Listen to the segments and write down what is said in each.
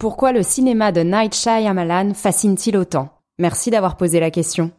Pourquoi le cinéma de Night Shyamalan fascine-t-il autant? Merci d'avoir posé la question.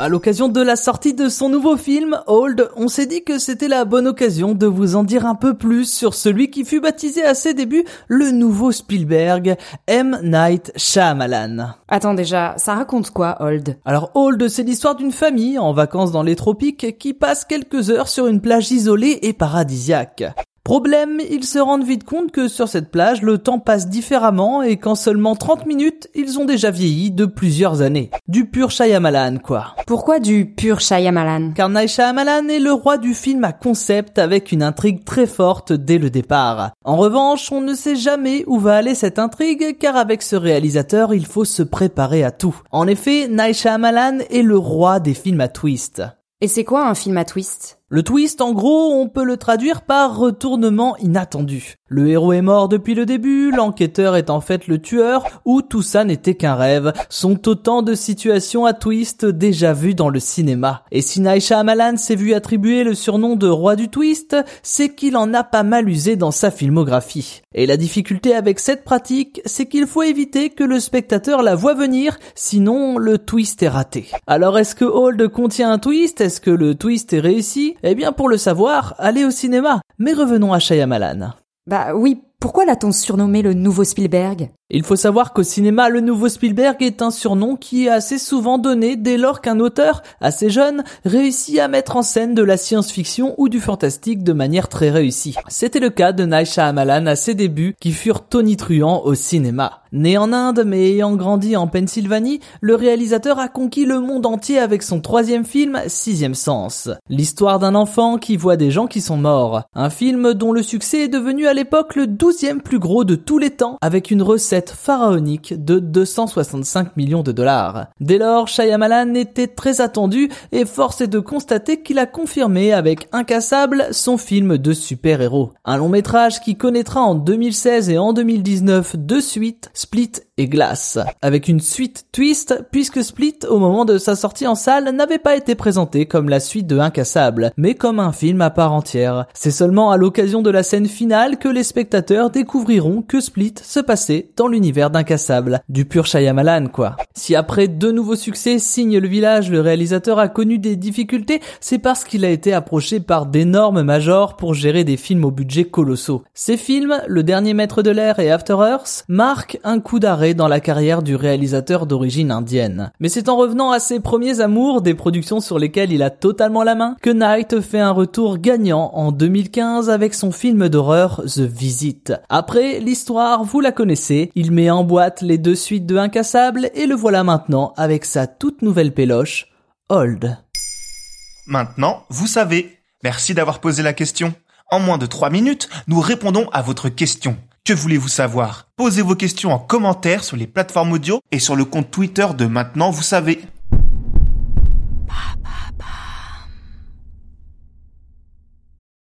À l'occasion de la sortie de son nouveau film, Old, on s'est dit que c'était la bonne occasion de vous en dire un peu plus sur celui qui fut baptisé à ses débuts le nouveau Spielberg, M. Night Shyamalan. Attends déjà, ça raconte quoi, Old Alors Old, c'est l'histoire d'une famille en vacances dans les tropiques qui passe quelques heures sur une plage isolée et paradisiaque. Problème, ils se rendent vite compte que sur cette plage, le temps passe différemment et qu'en seulement 30 minutes, ils ont déjà vieilli de plusieurs années. Du pur Shyamalan, quoi. Pourquoi du pur Shyamalan? Car Night Shyamalan est le roi du film à concept avec une intrigue très forte dès le départ. En revanche, on ne sait jamais où va aller cette intrigue car avec ce réalisateur, il faut se préparer à tout. En effet, Night Shyamalan est le roi des films à twist. Et c'est quoi un film à twist? Le twist, en gros, on peut le traduire par retournement inattendu. Le héros est mort depuis le début, l'enquêteur est en fait le tueur, ou tout ça n'était qu'un rêve, sont autant de situations à twist déjà vues dans le cinéma. Et si Naisha Amalan s'est vu attribuer le surnom de roi du twist, c'est qu'il en a pas mal usé dans sa filmographie. Et la difficulté avec cette pratique, c'est qu'il faut éviter que le spectateur la voie venir, sinon le twist est raté. Alors est-ce que Hold contient un twist? Est-ce que le twist est réussi? Eh bien, pour le savoir, allez au cinéma. Mais revenons à Shyamalan. Bah oui, pourquoi l'a-t-on surnommé le nouveau Spielberg? Il faut savoir qu'au cinéma, le nouveau Spielberg est un surnom qui est assez souvent donné dès lors qu'un auteur, assez jeune, réussit à mettre en scène de la science-fiction ou du fantastique de manière très réussie. C'était le cas de Night Shyamalan à ses débuts, qui furent tonitruants au cinéma. Né en Inde mais ayant grandi en Pennsylvanie, le réalisateur a conquis le monde entier avec son troisième film, Sixième Sens. L'histoire d'un enfant qui voit des gens qui sont morts. Un film dont le succès est devenu à l'époque le plus gros de tous les temps, avec une recette pharaonique de 265 millions de dollars. Dès lors, Shyamalan était très attendu et force est de constater qu'il a confirmé avec Incassable son film de super-héros. Un long métrage qui connaîtra en 2016 et en 2019 deux suites, Split et Glass, avec une suite twist puisque Split au moment de sa sortie en salle n'avait pas été présenté comme la suite de Incassable, mais comme un film à part entière. C'est seulement à l'occasion de la scène finale que les spectateurs découvriront que Split se passait dans l'univers d'Incassable, du pur Shyamalan quoi. Si après deux nouveaux succès signe le village, le réalisateur a connu des difficultés, c'est parce qu'il a été approché par d'énormes majors pour gérer des films au budget colossaux. Ces films, Le Dernier Maître de l'Air et After Earth, marquent un coup d'arrêt dans la carrière du réalisateur d'origine indienne. Mais c'est en revenant à ses premiers amours, des productions sur lesquelles il a totalement la main, que Knight fait un retour gagnant en 2015 avec son film d'horreur The Visit. Après, l'histoire, vous la connaissez, il met en boîte les deux suites de Incassable et le voilà maintenant avec sa toute nouvelle péloche, Old. Maintenant, vous savez. Merci d'avoir posé la question. En moins de 3 minutes, nous répondons à votre question. Que voulez-vous savoir? Posez vos questions en commentaire sur les plateformes audio et sur le compte Twitter de Maintenant, vous savez.